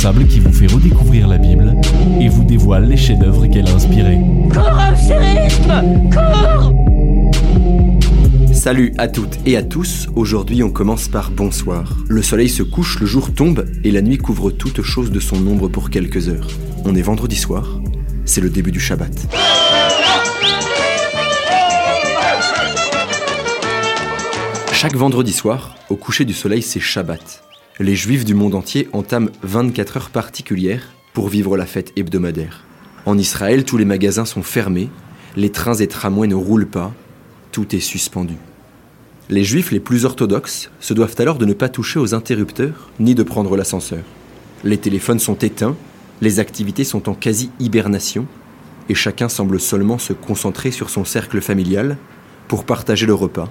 qui vous fait redécouvrir la Bible et vous dévoile les chefs-d'œuvre qu'elle a inspirés. Salut à toutes et à tous, aujourd'hui on commence par bonsoir. Le soleil se couche, le jour tombe et la nuit couvre toute chose de son ombre pour quelques heures. On est vendredi soir, c'est le début du Shabbat. Chaque vendredi soir, au coucher du soleil, c'est Shabbat. Les juifs du monde entier entament 24 heures particulières pour vivre la fête hebdomadaire. En Israël, tous les magasins sont fermés, les trains et tramways ne roulent pas, tout est suspendu. Les juifs les plus orthodoxes se doivent alors de ne pas toucher aux interrupteurs ni de prendre l'ascenseur. Les téléphones sont éteints, les activités sont en quasi-hibernation, et chacun semble seulement se concentrer sur son cercle familial pour partager le repas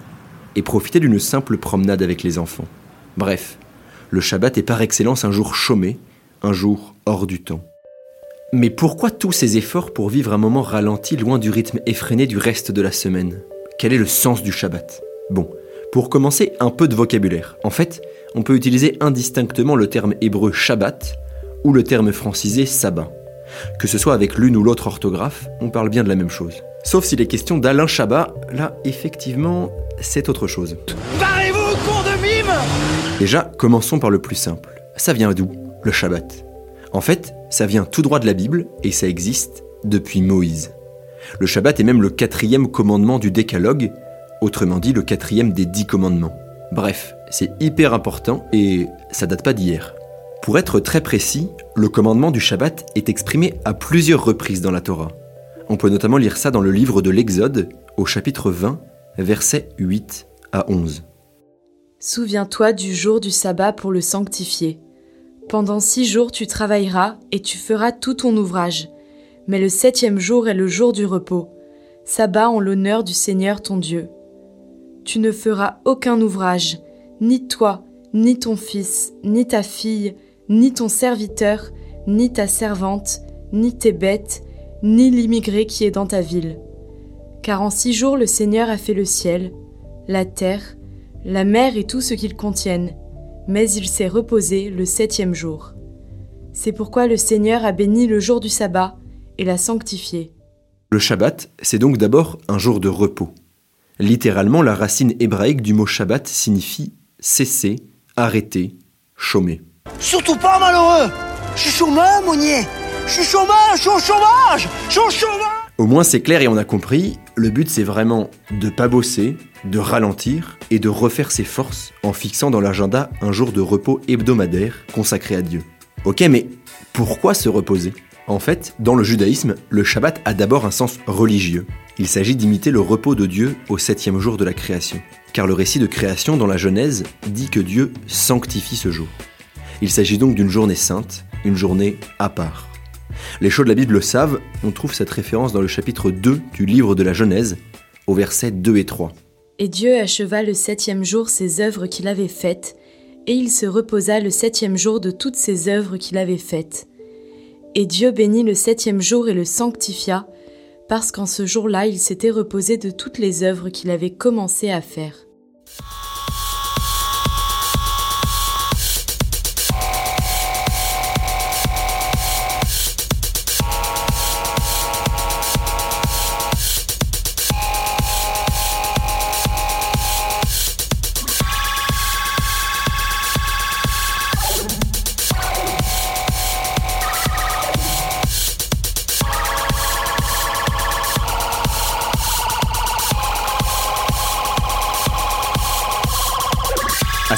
et profiter d'une simple promenade avec les enfants. Bref, le Shabbat est par excellence un jour chômé, un jour hors du temps. Mais pourquoi tous ces efforts pour vivre un moment ralenti loin du rythme effréné du reste de la semaine? Quel est le sens du Shabbat? Bon, pour commencer, un peu de vocabulaire. En fait, on peut utiliser indistinctement le terme hébreu Shabbat ou le terme francisé sabbat. Que ce soit avec l'une ou l'autre orthographe, on parle bien de la même chose. Sauf s'il est question d'Alain Chabat, là, effectivement, c'est autre chose. Déjà, commençons par le plus simple. Ça vient d'où, le Shabbat? En fait, ça vient tout droit de la Bible et ça existe depuis Moïse. Le Shabbat est même le quatrième commandement du Décalogue, autrement dit le quatrième des dix commandements. Bref, c'est hyper important et ça date pas d'hier. Pour être très précis, le commandement du Shabbat est exprimé à plusieurs reprises dans la Torah. On peut notamment lire ça dans le livre de l'Exode, au chapitre 20, versets 8 à 11. Souviens-toi du jour du sabbat pour le sanctifier. Pendant six jours tu travailleras et tu feras tout ton ouvrage. Mais le septième jour est le jour du repos, sabbat en l'honneur du Seigneur ton Dieu. Tu ne feras aucun ouvrage, ni toi, ni ton fils, ni ta fille, ni ton serviteur, ni ta servante, ni tes bêtes, ni l'immigré qui est dans ta ville. Car en six jours le Seigneur a fait le ciel, la terre, la mer et tout ce qu'ils contiennent, mais il s'est reposé le septième jour. C'est pourquoi le Seigneur a béni le jour du sabbat et l'a sanctifié. Le Shabbat, c'est donc d'abord un jour de repos. Littéralement, la racine hébraïque du mot Shabbat signifie cesser, arrêter, chômer. Surtout pas, malheureux Je suis chômeur, Monnier Je suis chômeur, je suis au chômage Je suis au chômage Au moins c'est clair et on a compris, le but c'est vraiment de pas bosser, de ralentir et de refaire ses forces en fixant dans l'agenda un jour de repos hebdomadaire consacré à Dieu. Ok, mais pourquoi se reposer? En fait, dans le judaïsme, le Shabbat a d'abord un sens religieux. Il s'agit d'imiter le repos de Dieu au septième jour de la création. Car le récit de création dans la Genèse dit que Dieu sanctifie ce jour. Il s'agit donc d'une journée sainte, une journée à part. Les chauds de la Bible le savent, on trouve cette référence dans le chapitre 2 du livre de la Genèse, au versets 2 et 3. Et Dieu acheva le septième jour ses œuvres qu'il avait faites, et il se reposa le septième jour de toutes ses œuvres qu'il avait faites. Et Dieu bénit le septième jour et le sanctifia, parce qu'en ce jour-là il s'était reposé de toutes les œuvres qu'il avait commencé à faire.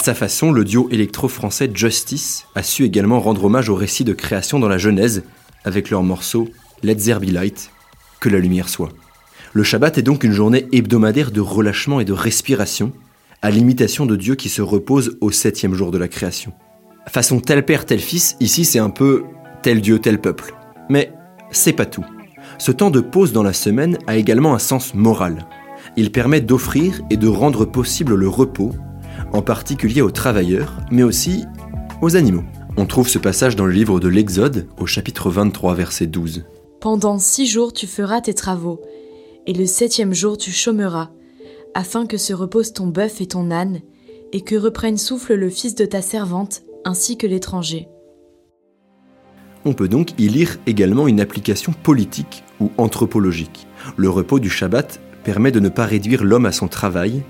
Sa façon, le duo électro-français Justice a su également rendre hommage au récit de création dans la Genèse avec leur morceau Let There Be Light, que la lumière soit. Le Shabbat est donc une journée hebdomadaire de relâchement et de respiration, à l'imitation de Dieu qui se repose au septième jour de la création. Façon tel père, tel fils, ici c'est un peu tel Dieu, tel peuple. Mais c'est pas tout. Ce temps de pause dans la semaine a également un sens moral. Il permet d'offrir et de rendre possible le repos en particulier aux travailleurs, mais aussi aux animaux. On trouve ce passage dans le livre de l'Exode, au chapitre 23, verset 12. Pendant six jours tu feras tes travaux, et le septième jour tu chômeras, afin que se repose ton bœuf et ton âne, et que reprenne souffle le fils de ta servante, ainsi que l'étranger. On peut donc y lire également une application politique ou anthropologique. Le repos du Shabbat permet de ne pas réduire l'homme à son travail,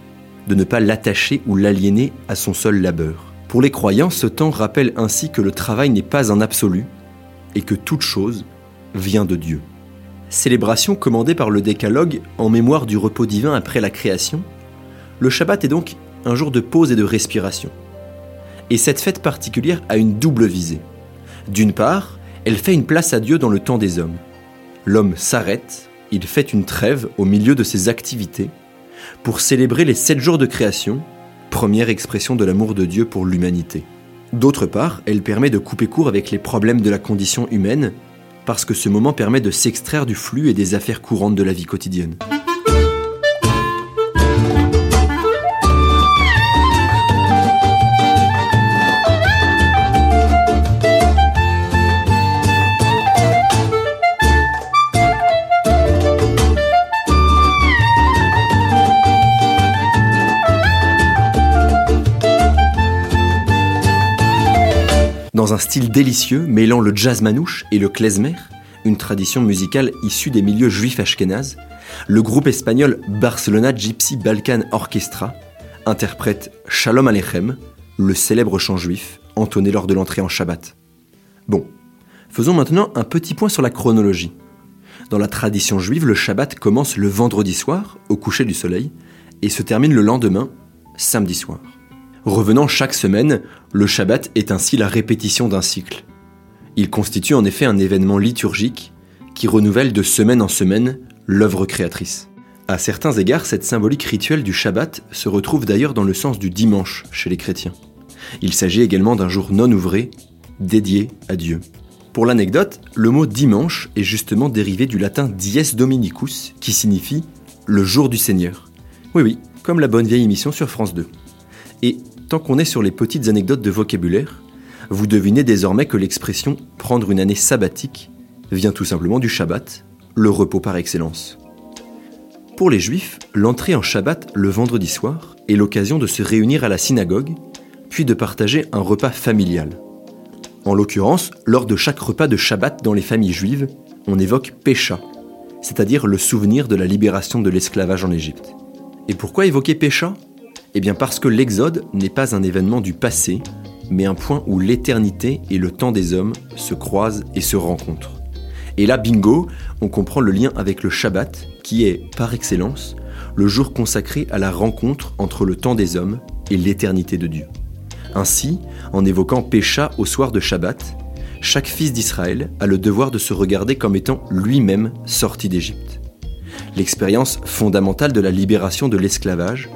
de ne pas l'attacher ou l'aliéner à son seul labeur. Pour les croyants, ce temps rappelle ainsi que le travail n'est pas un absolu et que toute chose vient de Dieu. Célébration commandée par le décalogue en mémoire du repos divin après la création, le Shabbat est donc un jour de pause et de respiration. Et cette fête particulière a une double visée. D'une part, elle fait une place à Dieu dans le temps des hommes. L'homme s'arrête, il fait une trêve au milieu de ses activités pour célébrer les sept jours de création, première expression de l'amour de Dieu pour l'humanité. D'autre part, elle permet de couper court avec les problèmes de la condition humaine, parce que ce moment permet de s'extraire du flux et des affaires courantes de la vie quotidienne. Dans un style délicieux mêlant le jazz manouche et le klezmer, une tradition musicale issue des milieux juifs ashkénazes, le groupe espagnol Barcelona Gypsy Balkan Orchestra interprète Shalom Aleichem, le célèbre chant juif entonné lors de l'entrée en Shabbat. Bon, faisons maintenant un petit point sur la chronologie. Dans la tradition juive, le Shabbat commence le vendredi soir, au coucher du soleil, et se termine le lendemain, samedi soir. Revenant chaque semaine, le Shabbat est ainsi la répétition d'un cycle. Il constitue en effet un événement liturgique qui renouvelle de semaine en semaine l'œuvre créatrice. À certains égards, cette symbolique rituelle du Shabbat se retrouve d'ailleurs dans le sens du dimanche chez les chrétiens. Il s'agit également d'un jour non ouvré, dédié à Dieu. Pour l'anecdote, le mot dimanche est justement dérivé du latin dies dominicus, qui signifie le jour du Seigneur. Oui oui, comme la bonne vieille émission sur France 2. Et tant qu'on est sur les petites anecdotes de vocabulaire, vous devinez désormais que l'expression prendre une année sabbatique vient tout simplement du Shabbat, le repos par excellence. Pour les juifs, l'entrée en Shabbat le vendredi soir est l'occasion de se réunir à la synagogue, puis de partager un repas familial. En l'occurrence, lors de chaque repas de Shabbat dans les familles juives, on évoque Pécha, c'est-à-dire le souvenir de la libération de l'esclavage en Égypte. Et pourquoi évoquer Pécha eh bien parce que l'Exode n'est pas un événement du passé, mais un point où l'éternité et le temps des hommes se croisent et se rencontrent. Et là, bingo, on comprend le lien avec le Shabbat, qui est, par excellence, le jour consacré à la rencontre entre le temps des hommes et l'éternité de Dieu. Ainsi, en évoquant Pécha au soir de Shabbat, chaque fils d'Israël a le devoir de se regarder comme étant lui-même sorti d'Égypte. L'expérience fondamentale de la libération de l'esclavage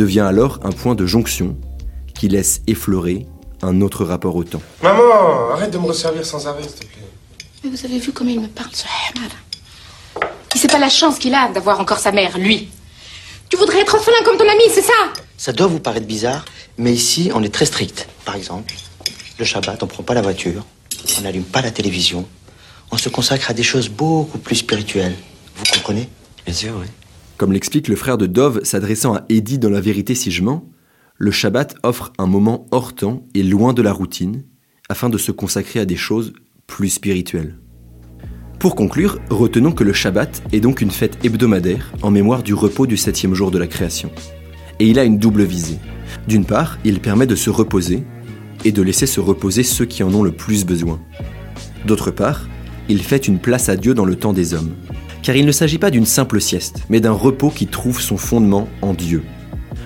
devient alors un point de jonction qui laisse effleurer un autre rapport au temps. Maman, arrête de me resservir sans arrêt, s'il te plaît. Mais vous avez vu comment il me parle, ce Hamad Il sait pas la chance qu'il a d'avoir encore sa mère, lui. Tu voudrais être orphelin comme ton ami, c'est ça? Ça doit vous paraître bizarre, mais ici, on est très strict. Par exemple, le Shabbat, on prend pas la voiture, on n'allume pas la télévision, on se consacre à des choses beaucoup plus spirituelles. Vous comprenez? Bien sûr, oui. Comme l'explique le frère de Dove s'adressant à Eddie dans La vérité si je mens, le Shabbat offre un moment hors temps et loin de la routine, afin de se consacrer à des choses plus spirituelles. Pour conclure, retenons que le Shabbat est donc une fête hebdomadaire en mémoire du repos du septième jour de la création. Et il a une double visée. D'une part, il permet de se reposer et de laisser se reposer ceux qui en ont le plus besoin. D'autre part, il fait une place à Dieu dans le temps des hommes, car il ne s'agit pas d'une simple sieste, mais d'un repos qui trouve son fondement en Dieu.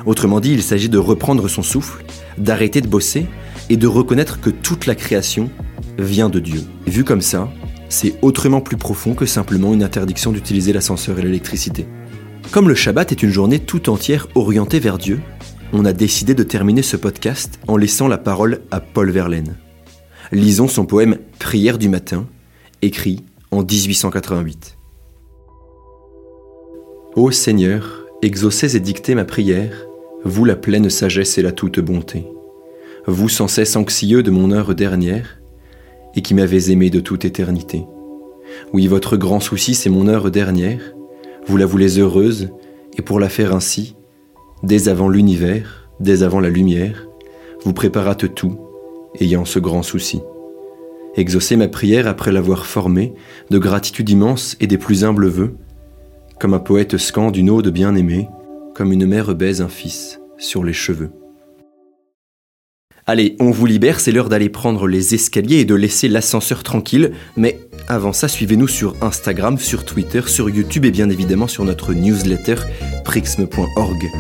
Autrement dit, il s'agit de reprendre son souffle, d'arrêter de bosser et de reconnaître que toute la création vient de Dieu. vu comme ça, c'est autrement plus profond que simplement une interdiction d'utiliser l'ascenseur et l'électricité. Comme le Shabbat est une journée tout entière orientée vers Dieu, on a décidé de terminer ce podcast en laissant la parole à Paul Verlaine. Lisons son poème Prière du matin, écrit en 1888. Ô Seigneur, exaucez et dictez ma prière, vous la pleine sagesse et la toute bonté. Vous sans cesse anxieux de mon heure dernière, et qui m'avez aimé de toute éternité. Oui, votre grand souci, c'est mon heure dernière, vous la voulez heureuse, et pour la faire ainsi, dès avant l'univers, dès avant la lumière, vous préparâtes tout, ayant ce grand souci. Exaucer ma prière après l'avoir formée, de gratitude immense et des plus humbles vœux, comme un poète scande une ode bien-aimée, comme une mère baise un fils sur les cheveux. Allez, on vous libère, c'est l'heure d'aller prendre les escaliers et de laisser l'ascenseur tranquille. Mais avant ça, suivez-nous sur Instagram, sur Twitter, sur YouTube et bien évidemment sur notre newsletter prixme.org.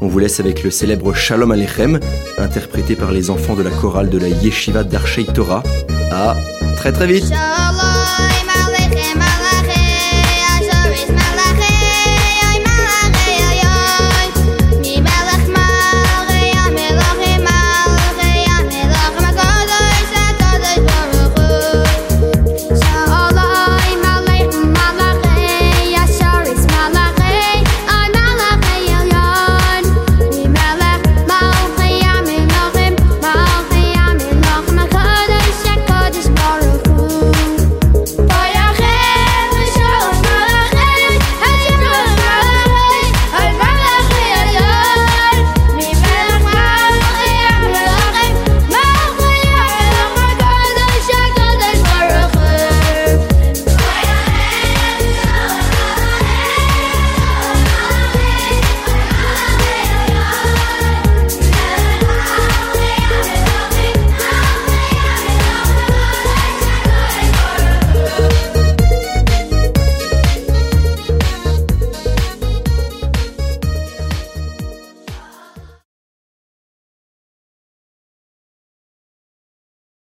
On vous laisse avec le célèbre Shalom Alechem, interprété par les enfants de la chorale de la Yeshiva d'Archei Torah. À très très vite